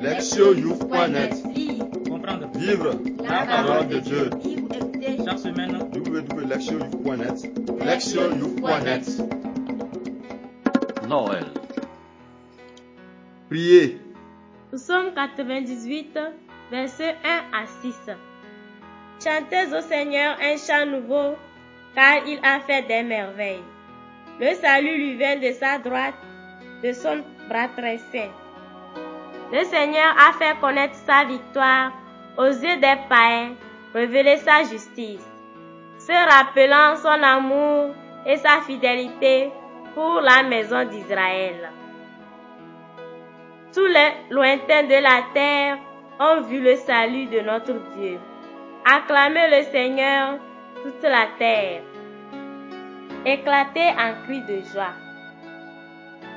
Lectionyouth.net Comprendre. Vivre la parole de Dieu. Chaque semaine, www.lectionyouth.net Lectionyouth.net Noël. Priez. Psaume 98, versets 1 à 6. Chantez au Seigneur un chant nouveau, car il a fait des merveilles. Le salut lui vient de sa droite, de son bras très saint. Le Seigneur a fait connaître sa victoire aux yeux des païens, révéler sa justice, se rappelant son amour et sa fidélité pour la maison d'Israël. Tous les lointains de la terre ont vu le salut de notre Dieu. Acclamez le Seigneur, toute la terre. Éclatez en cris de joie.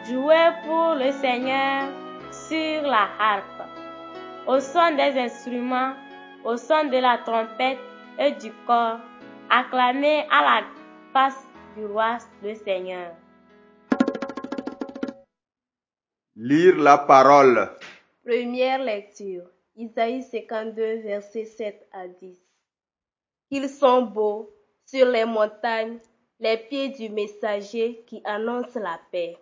Jouez pour le Seigneur sur la harpe, au son des instruments, au son de la trompette et du corps. Acclamez à la face du roi le Seigneur. Lire la parole. Première lecture. Isaïe 52, versets 7 à 10. Qu'ils sont beaux sur les montagnes les pieds du messager qui annonce la paix,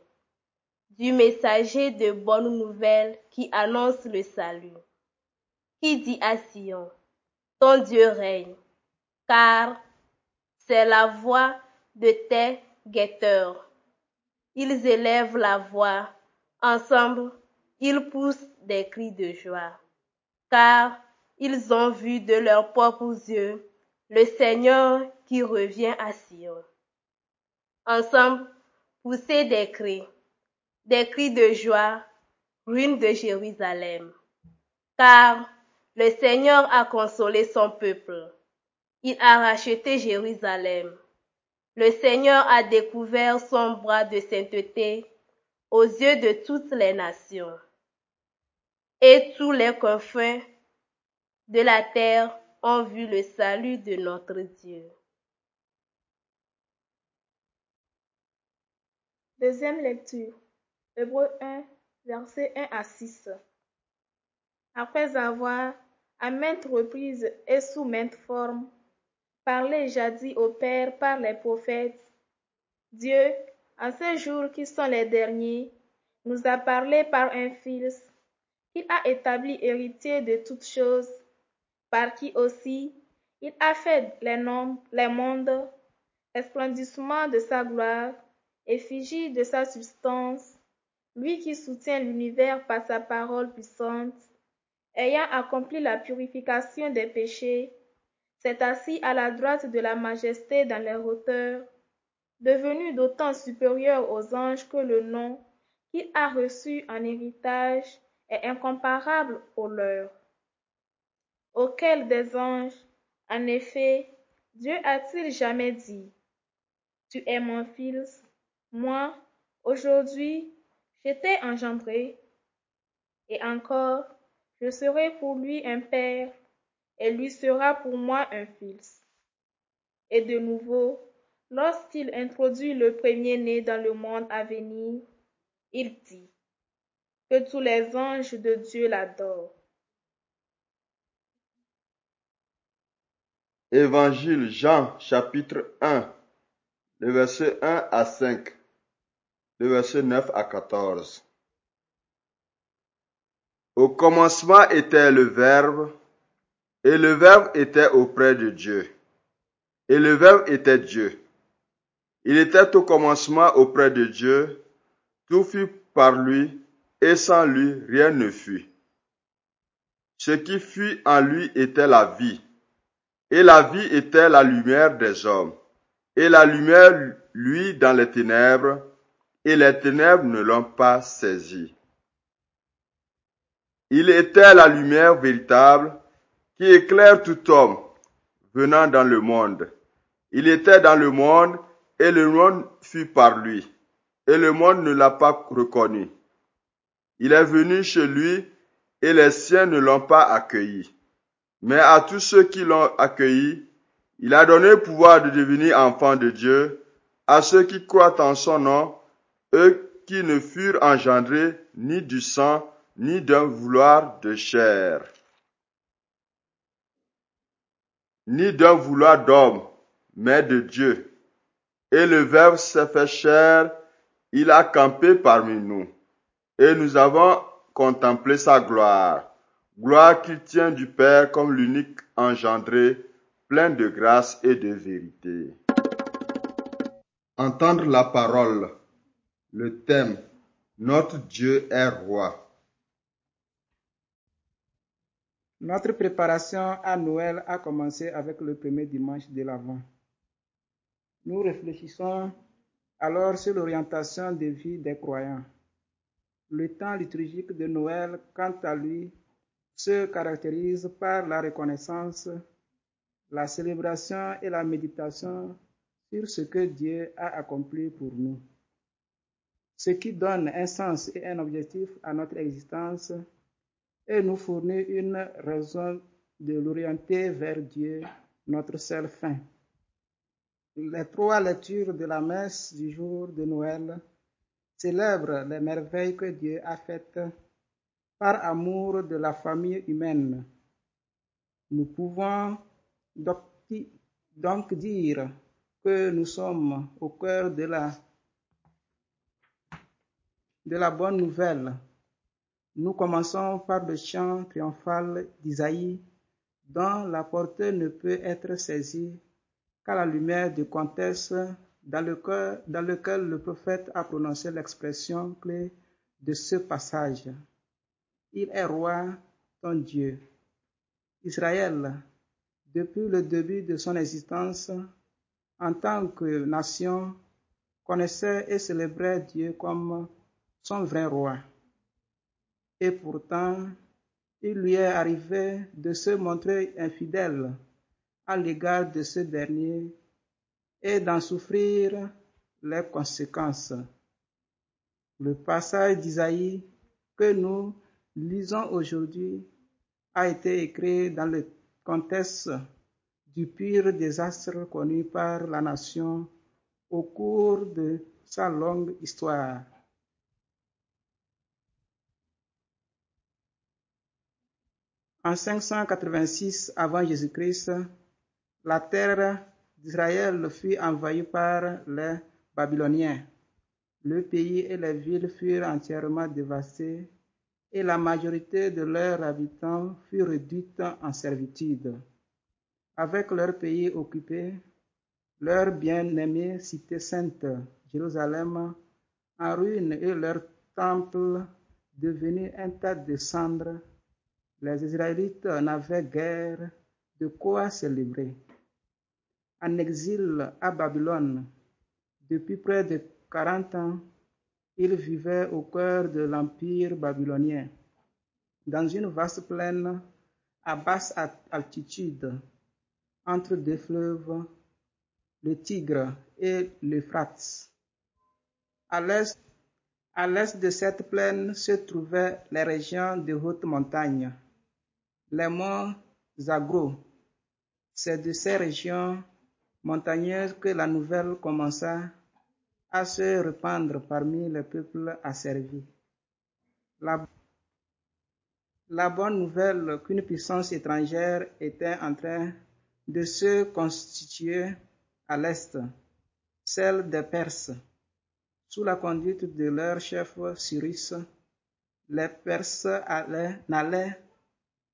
du messager de bonnes nouvelles qui annonce le salut, qui dit à Sion, ton Dieu règne, car c'est la voix de tes guetteurs. Ils élèvent la voix, ensemble, ils poussent des cris de joie, car ils ont vu de leurs propres yeux le Seigneur qui revient à Sion. Ensemble, poussez des cris, des cris de joie, ruine de Jérusalem. Car le Seigneur a consolé son peuple. Il a racheté Jérusalem. Le Seigneur a découvert son bras de sainteté aux yeux de toutes les nations. Et tous les confins de la terre ont vu le salut de notre Dieu. Deuxième lecture. Hébreu 1, versets 1 à 6. Après avoir, à maintes reprises et sous maintes formes, parlé jadis au Père par les prophètes, Dieu, en ces jours qui sont les derniers, nous a parlé par un Fils, qu'il a établi héritier de toutes choses, par qui aussi il a fait les, noms, les mondes, resplendissement de sa gloire, effigie de sa substance, lui qui soutient l'univers par sa parole puissante, ayant accompli la purification des péchés, s'est assis à la droite de la majesté dans les hauteurs, devenu d'autant supérieur aux anges que le nom qu'il a reçu en héritage est incomparable au leur. Auquel des anges, en effet, Dieu a-t-il jamais dit, Tu es mon fils, moi, aujourd'hui, je t'ai engendré, et encore, je serai pour lui un père, et lui sera pour moi un fils. Et de nouveau, lorsqu'il introduit le premier-né dans le monde à venir, il dit, que tous les anges de Dieu l'adorent. Évangile Jean chapitre 1, le verset 1 à 5, le verset 9 à 14. Au commencement était le Verbe, et le Verbe était auprès de Dieu, et le Verbe était Dieu. Il était au commencement auprès de Dieu, tout fut par lui, et sans lui rien ne fut. Ce qui fut en lui était la vie, et la vie était la lumière des hommes. Et la lumière, lui, dans les ténèbres, et les ténèbres ne l'ont pas saisi. Il était la lumière véritable qui éclaire tout homme venant dans le monde. Il était dans le monde, et le monde fut par lui, et le monde ne l'a pas reconnu. Il est venu chez lui, et les siens ne l'ont pas accueilli. Mais à tous ceux qui l'ont accueilli, il a donné le pouvoir de devenir enfants de Dieu, à ceux qui croient en son nom, eux qui ne furent engendrés ni du sang, ni d'un vouloir de chair, ni d'un vouloir d'homme, mais de Dieu. Et le Verbe s'est fait chair, il a campé parmi nous, et nous avons contemplé sa gloire, gloire qu'il tient du Père comme l'unique engendré, plein de grâce et de vérité. Entendre la parole, le thème, notre Dieu est roi. Notre préparation à Noël a commencé avec le premier dimanche de l'Avent. Nous réfléchissons alors sur l'orientation de vie des croyants. Le temps liturgique de Noël, quant à lui, se caractérise par la reconnaissance, la célébration et la méditation sur ce que Dieu a accompli pour nous. Ce qui donne un sens et un objectif à notre existence et nous fournit une raison de l'orienter vers Dieu, notre seul fin. Les trois lectures de la messe du jour de Noël célèbrent les merveilles que Dieu a faites par amour de la famille humaine. Nous pouvons donc dire que nous sommes au cœur de la, de la bonne nouvelle nous commençons par le chant triomphal d'Isaïe, dont la portée ne peut être saisie qu'à la lumière du contexte dans dans lequel le prophète a prononcé l'expression clé de ce passage. Il est roi, ton Dieu. Israël, depuis le début de son existence, en tant que nation, connaissait et célébrait Dieu comme son vrai roi et pourtant il lui est arrivé de se montrer infidèle à l'égard de ce dernier et d'en souffrir les conséquences. Le passage d'Isaïe que nous lisons aujourd'hui a été écrit dans le contexte du pire désastre connu par la nation au cours de sa longue histoire. En 586 avant Jésus-Christ, la terre d'Israël fut envahie par les Babyloniens. Le pays et les villes furent entièrement dévastés et la majorité de leurs habitants fut réduite en servitude. Avec leur pays occupé, leur bien-aimée cité sainte, Jérusalem, en ruine et leur temple devenu un tas de cendres, les Israélites n'avaient guère de quoi célébrer. En exil à Babylone, depuis près de 40 ans, ils vivaient au cœur de l'empire babylonien, dans une vaste plaine à basse altitude, entre deux fleuves, le Tigre et l'Euphrate. À l'est, à l'est de cette plaine se trouvaient les régions de haute montagne, les monts Zagros. C'est de ces régions montagneuses que la nouvelle commença à se répandre parmi les peuples asservis. La, bonne nouvelle qu'une puissance étrangère était en train de se constituer à l'est, celle des Perses. Sous la conduite de leur chef Cyrus, les Perses n'allaient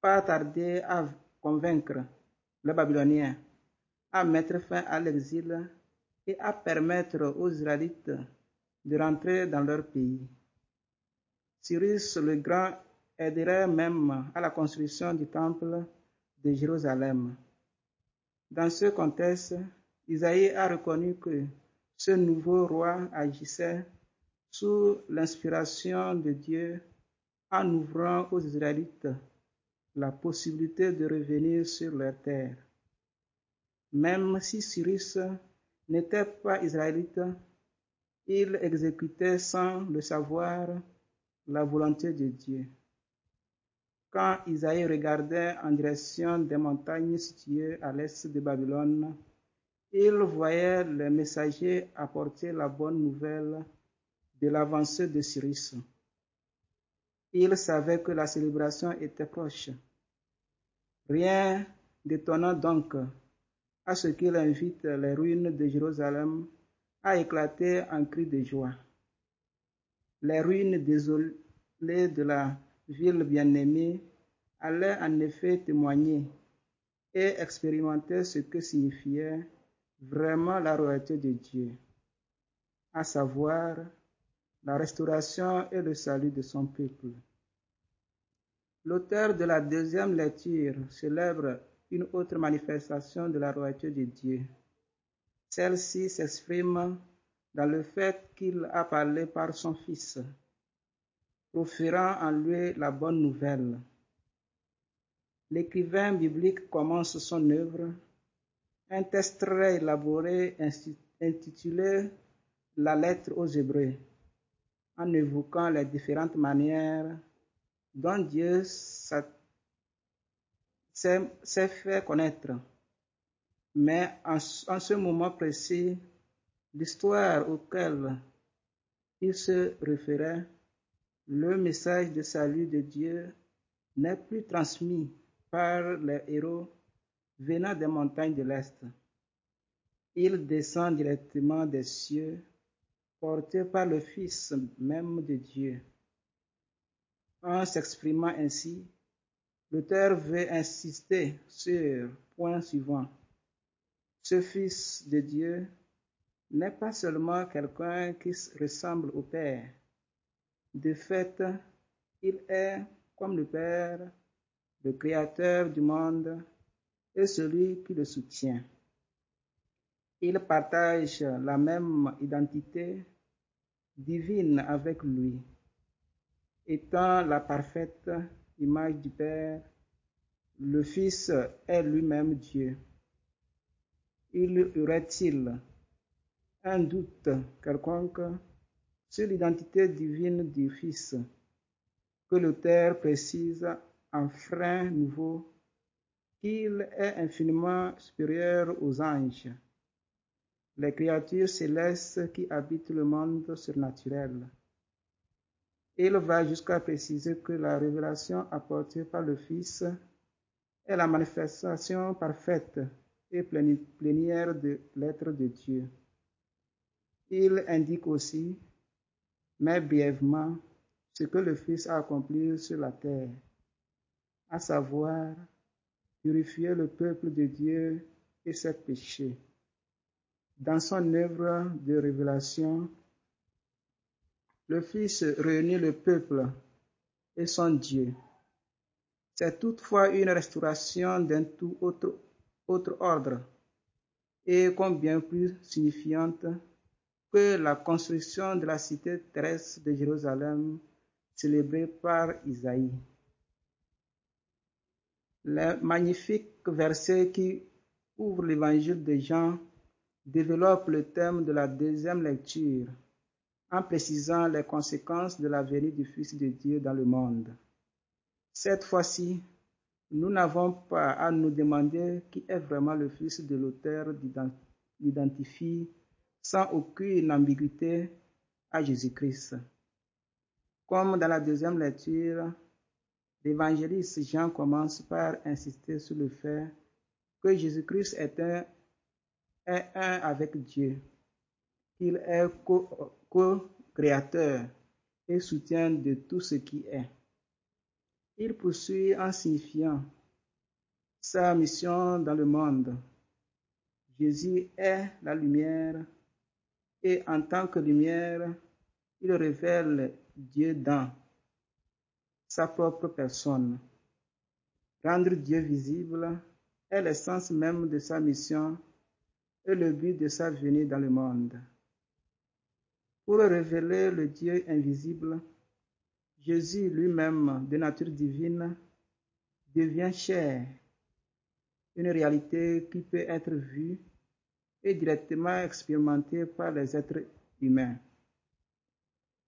pas tarder à convaincre les Babyloniens à mettre fin à l'exil et à permettre aux Israélites de rentrer dans leur pays. Cyrus le Grand aiderait même à la construction du temple de Jérusalem. Dans ce contexte, Isaïe a reconnu que ce nouveau roi agissait sous l'inspiration de Dieu en ouvrant aux Israélites la possibilité de revenir sur leur terre. Même si Cyrus n'était pas israélite, il exécutait sans le savoir la volonté de Dieu. Quand Isaïe regardait en direction des montagnes situées à l'est de Babylone, il voyait les messagers apporter la bonne nouvelle de l'avancée de Cyrus. Il savait que la célébration était proche. Rien d'étonnant donc à ce qu'il invite les ruines de Jérusalem à éclater en cris de joie. Les ruines désolées de la ville bien-aimée allaient en effet témoigner et expérimenter ce que signifiait vraiment la royauté de Dieu, à savoir la restauration et le salut de son peuple. L'auteur de la deuxième lecture célèbre une autre manifestation de la royauté de Dieu. Celle-ci s'exprime dans le fait qu'il a parlé par son Fils, proférant en lui la bonne nouvelle. L'écrivain biblique commence son œuvre, un texte très élaboré intitulé La lettre aux Hébreux, en évoquant les différentes manières dont Dieu s'est fait connaître. Mais en, ce moment précis, l'histoire auquel il se référait, le message de salut de Dieu n'est plus transmis par les héros venant des montagnes de l'Est. Il descend directement des cieux, porté par le Fils même de Dieu. En s'exprimant ainsi, l'auteur veut insister sur point suivant. Ce Fils de Dieu n'est pas seulement quelqu'un qui ressemble au Père. De fait, il est comme le Père, le Créateur du monde et celui qui le soutient. Il partage la même identité divine avec lui. Étant la parfaite image du Père, le Fils est lui-même Dieu. Il y aurait-il un doute quelconque sur l'identité divine du Fils que l'auteur précise en frein nouveau qu'il est infiniment supérieur aux anges, les créatures célestes qui habitent le monde surnaturel? Il va jusqu'à préciser que la révélation apportée par le Fils est la manifestation parfaite et plénière de l'être de Dieu. Il indique aussi, mais brièvement, ce que le Fils a accompli sur la terre, à savoir purifier le peuple de Dieu et ses péchés. Dans son œuvre de révélation, le Fils réunit le peuple et son Dieu. C'est toutefois une restauration d'un tout autre, ordre et combien plus signifiante que la construction de la cité terrestre de Jérusalem célébrée par Isaïe. Les magnifiques versets qui ouvrent l'évangile de Jean développent le thème de la deuxième lecture en précisant les conséquences de la venue du Fils de Dieu dans le monde. Cette fois-ci, nous n'avons pas à nous demander qui est vraiment le Fils de l'auteur l'identifie sans aucune ambiguïté à Jésus-Christ. Comme dans la deuxième lecture, l'évangéliste Jean commence par insister sur le fait que Jésus-Christ est un, est un avec Dieu, qu'il est co-créateur et soutien de tout ce qui est. Il poursuit en signifiant sa mission dans le monde. Jésus est la lumière et en tant que lumière, il révèle Dieu dans sa propre personne. Rendre Dieu visible est l'essence même de sa mission et le but de sa venue dans le monde. Pour révéler le Dieu invisible, Jésus lui-même, de nature divine, devient chair, une réalité qui peut être vue et directement expérimentée par les êtres humains.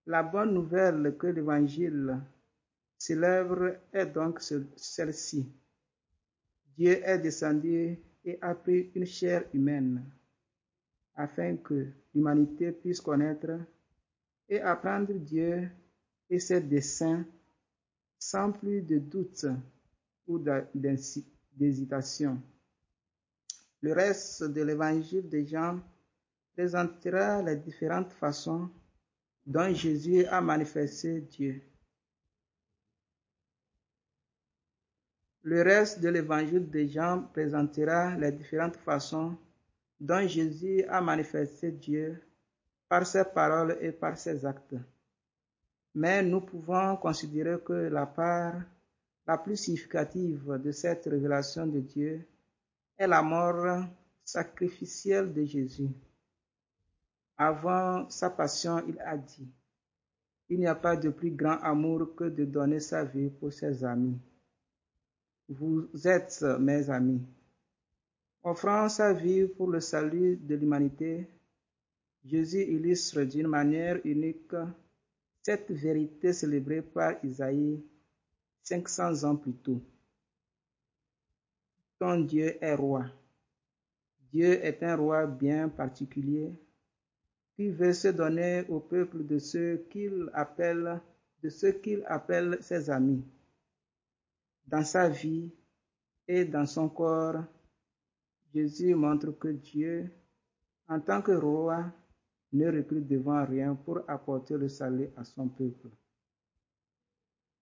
La bonne nouvelle que l'Évangile célèbre est donc celle-ci. Dieu est descendu et a pris une chair humaine afin que l'humanité puisse connaître et apprendre Dieu et ses desseins sans plus de doute ou d'hésitation. Le reste de l'évangile de Jean présentera les différentes façons dont Jésus a manifesté Dieu. Le reste de l'évangile de Jean présentera les différentes façons dont Jésus a manifesté Dieu par ses paroles et par ses actes. Mais nous pouvons considérer que la part la plus significative de cette révélation de Dieu est la mort sacrificielle de Jésus. Avant sa passion, il a dit, Il n'y a pas de plus grand amour que de donner sa vie pour ses amis. Vous êtes mes amis. Offrant sa vie pour le salut de l'humanité, Jésus illustre d'une manière unique cette vérité célébrée par Isaïe 500 ans plus tôt. Ton Dieu est roi. Dieu est un roi bien particulier qui veut se donner au peuple de ceux qu'il appelle, ses amis. Dans sa vie et dans son corps, Jésus montre que Dieu, en tant que roi, ne recrute devant rien pour apporter le salut à son peuple.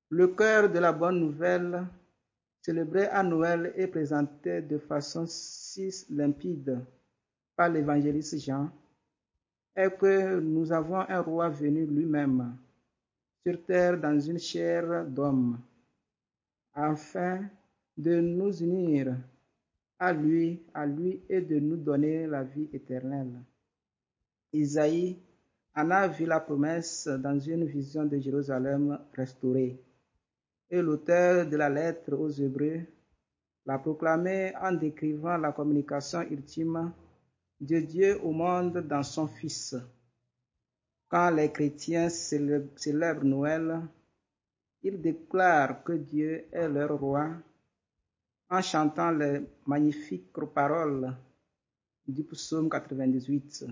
Le cœur de la bonne nouvelle, célébré à Noël et présenté de façon si limpide par l'évangéliste Jean, est que nous avons un roi venu lui-même sur terre dans une chair d'homme afin de nous unir à lui, à lui et de nous donner la vie éternelle. Isaïe en a vu la promesse dans une vision de Jérusalem restaurée. Et l'auteur de la lettre aux Hébreux l'a proclamé en décrivant la communication ultime de Dieu au monde dans son Fils. Quand les chrétiens célèbrent Noël, ils déclarent que Dieu est leur roi en chantant les magnifiques paroles du psaume 98.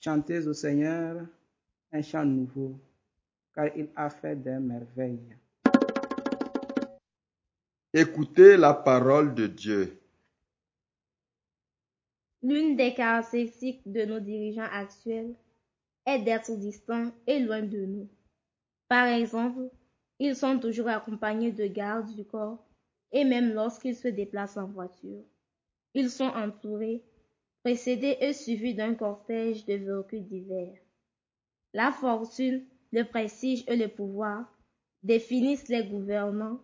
Chantez au Seigneur un chant nouveau, car il a fait des merveilles. Écoutez la parole de Dieu. L'une des caractéristiques de nos dirigeants actuels est d'être distants et loin de nous. Par exemple, ils sont toujours accompagnés de gardes du corps et même lorsqu'ils se déplacent en voiture. Ils sont entourés, précédés et suivis d'un cortège de véhicules divers. La fortune, le prestige et le pouvoir définissent les gouvernants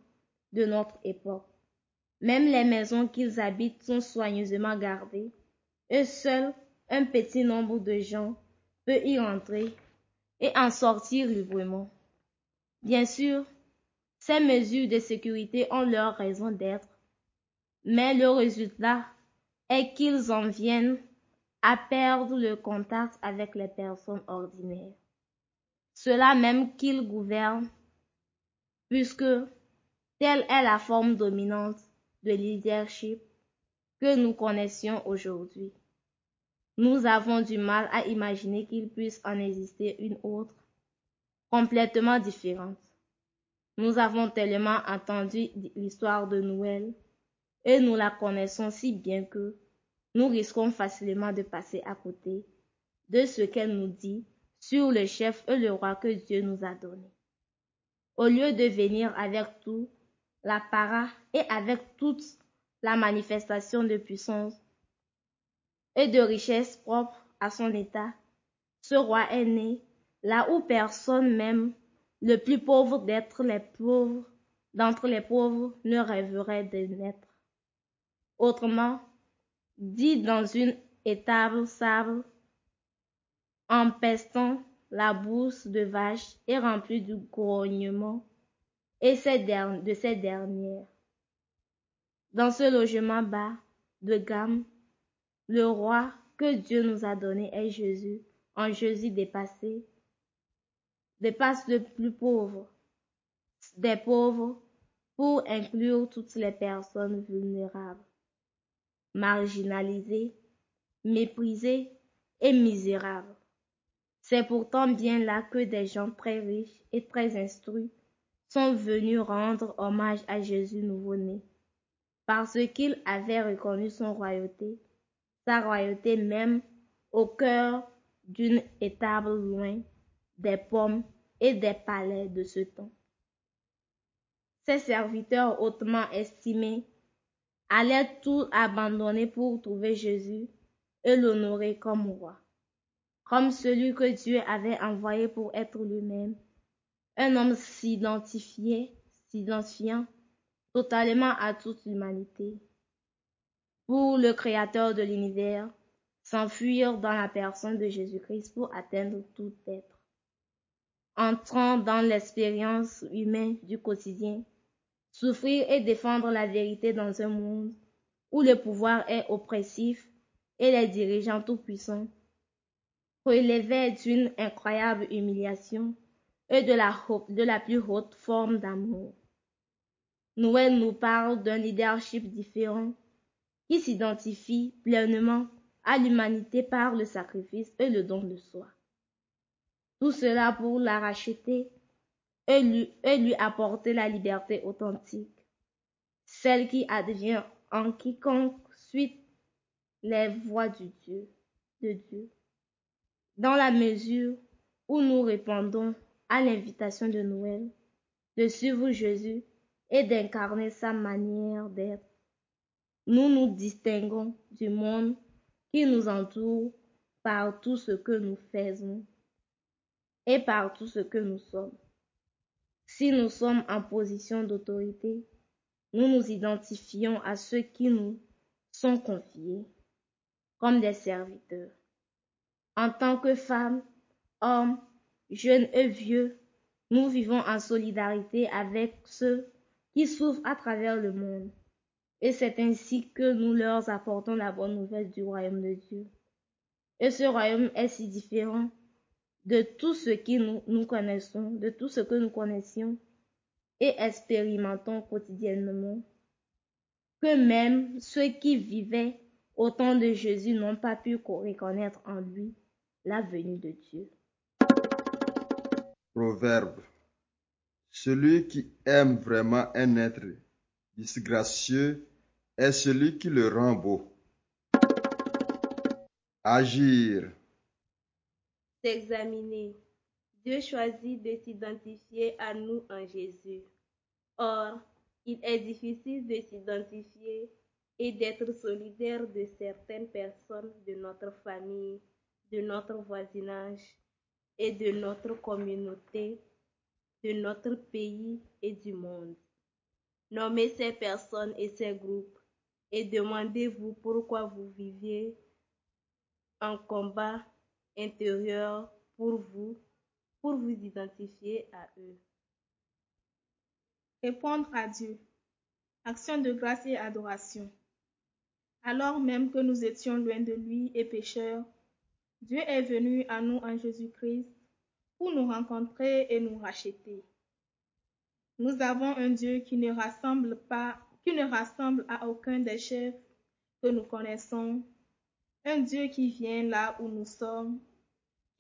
de notre époque. Même les maisons qu'ils habitent sont soigneusement gardées et seul un petit nombre de gens peut y entrer et en sortir librement. Bien sûr, ces mesures de sécurité ont leur raison d'être, mais le résultat est qu'ils en viennent à perdre le contact avec les personnes ordinaires. Cela même qu'ils gouvernent, puisque telle est la forme dominante de leadership que nous connaissions aujourd'hui. Nous avons du mal à imaginer qu'il puisse en exister une autre, complètement différente. Nous avons tellement entendu l'histoire de Noël et nous la connaissons si bien que nous risquons facilement de passer à côté de ce qu'elle nous dit sur le chef et le roi que Dieu nous a donné. Au lieu de venir avec tout l'apparat et avec toute la manifestation de puissance et de richesse propre à son état, ce roi est né là où personne même le plus pauvre d'être les pauvres d'entre les pauvres ne rêverait de naître. Autrement, dit dans une étable sable, empestant la bourse de vaches et remplie du grognement et de ces dernières. Dans ce logement bas de gamme, le roi que Dieu nous a donné est Jésus, en Jésus dépassé, dépasse le plus pauvre des pauvres pour inclure toutes les personnes vulnérables, marginalisées, méprisées et misérables. C'est pourtant bien là que des gens très riches et très instruits sont venus rendre hommage à Jésus nouveau-né, parce qu'il avait reconnu son royauté, sa royauté même, au cœur d'une étable loin des pommes et des palais de ce temps. Ses serviteurs hautement estimés allaient tout abandonner pour trouver Jésus et l'honorer comme roi, comme celui que Dieu avait envoyé pour être lui-même, un homme s'identifiait, s'identifiant totalement à toute l'humanité. Pour le Créateur de l'univers, s'enfuir dans la personne de Jésus-Christ pour atteindre tout être. Entrant dans l'expérience humaine du quotidien, souffrir et défendre la vérité dans un monde où le pouvoir est oppressif et les dirigeants tout-puissants relevaient d'une incroyable humiliation et de la, de la plus haute forme d'amour. Noël nous parle d'un leadership différent qui s'identifie pleinement à l'humanité par le sacrifice et le don de soi. Tout cela pour la racheter et lui, apporter la liberté authentique, celle qui advient en quiconque suit les voies de Dieu. Dans la mesure où nous répondons à l'invitation de Noël de suivre Jésus et d'incarner sa manière d'être, nous nous distinguons du monde qui nous entoure par tout ce que nous faisons et par tout ce que nous sommes. Si nous sommes en position d'autorité, nous nous identifions à ceux qui nous sont confiés comme des serviteurs. En tant que femmes, hommes, jeunes et vieux, nous vivons en solidarité avec ceux qui souffrent à travers le monde. Et c'est ainsi que nous leur apportons la bonne nouvelle du royaume de Dieu. Et ce royaume est si différent de tout ce que nous, connaissons, de tout ce que nous connaissions et expérimentons quotidiennement, que même ceux qui vivaient au temps de Jésus n'ont pas pu reconnaître en lui la venue de Dieu. Proverbe. Celui qui aime vraiment un être disgracieux est celui qui le rend beau. Agir. S'examiner. Dieu choisit de s'identifier à nous en Jésus. Or, il est difficile de s'identifier et d'être solidaire de certaines personnes de notre famille, de notre voisinage et de notre communauté, de notre pays et du monde. Nommez ces personnes et ces groupes et demandez-vous pourquoi vous viviez un combat intérieur pour vous, pour vous identifier à eux. Répondre à Dieu. Action de grâce et adoration. Alors même que nous étions loin de lui et pécheurs, Dieu est venu à nous en Jésus-Christ pour nous rencontrer et nous racheter. Nous avons un Dieu qui ne rassemble pas, qui ne rassemble à aucun des chefs que nous connaissons, un Dieu qui vient là où nous sommes,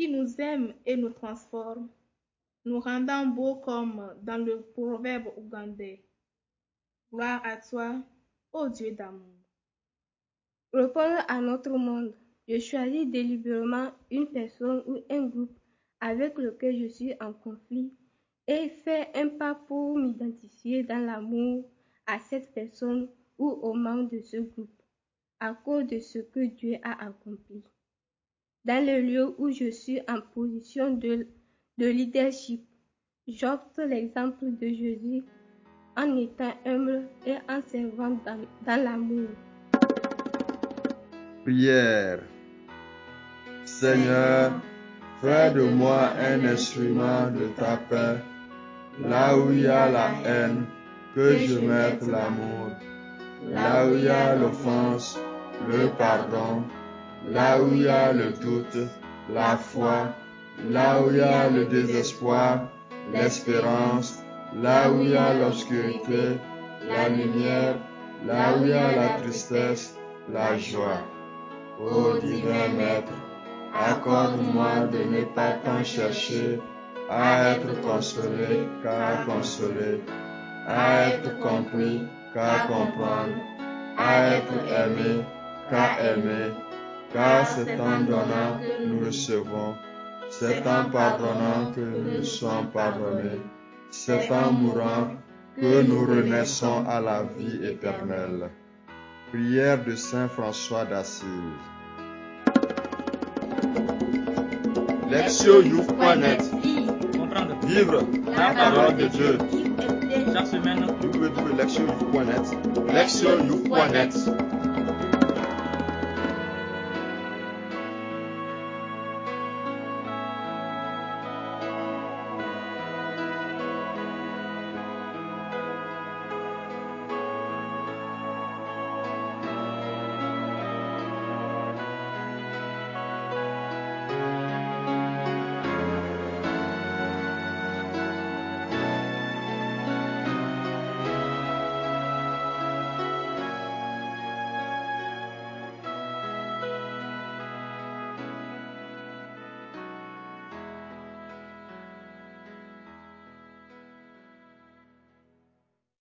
qui nous aime et nous transforme, nous rendant beaux comme dans le proverbe ougandais. Gloire à toi, ô Dieu d'amour. Répondre à notre monde. Je choisis délibérément une personne ou un groupe avec lequel je suis en conflit et fais un pas pour m'identifier dans l'amour à cette personne ou aux membres de ce groupe à cause de ce que Dieu a accompli. Dans le lieu où je suis en position de, de leadership, j'opte l'exemple de Jésus en étant humble et en servant dans, dans l'amour. Prière. Seigneur, fais de moi un instrument de ta paix. Là où il y a la haine, que je mette l'amour. Là où il y a l'offense, le pardon. Là où il y a le doute, la foi. Là où il y a le désespoir, l'espérance. Là où il y a l'obscurité, la lumière. Là où il y a la tristesse, la joie. Ô divin Maître, accorde-moi de ne pas tant chercher à être consolé, car consolé, à être compris, car comprendre, à être aimé, car aimer, car c'est en donnant que nous recevons, c'est en pardonnant que nous sommes pardonnés, c'est en mourant que nous renaissons à la vie éternelle. Prière de Saint François d'Assise. Lectionyouf.net Comprendre. Vivre la parole de Dieu. Chaque semaine, Vous pouvez trouver lectionyouf.net. Lectionyouf.net.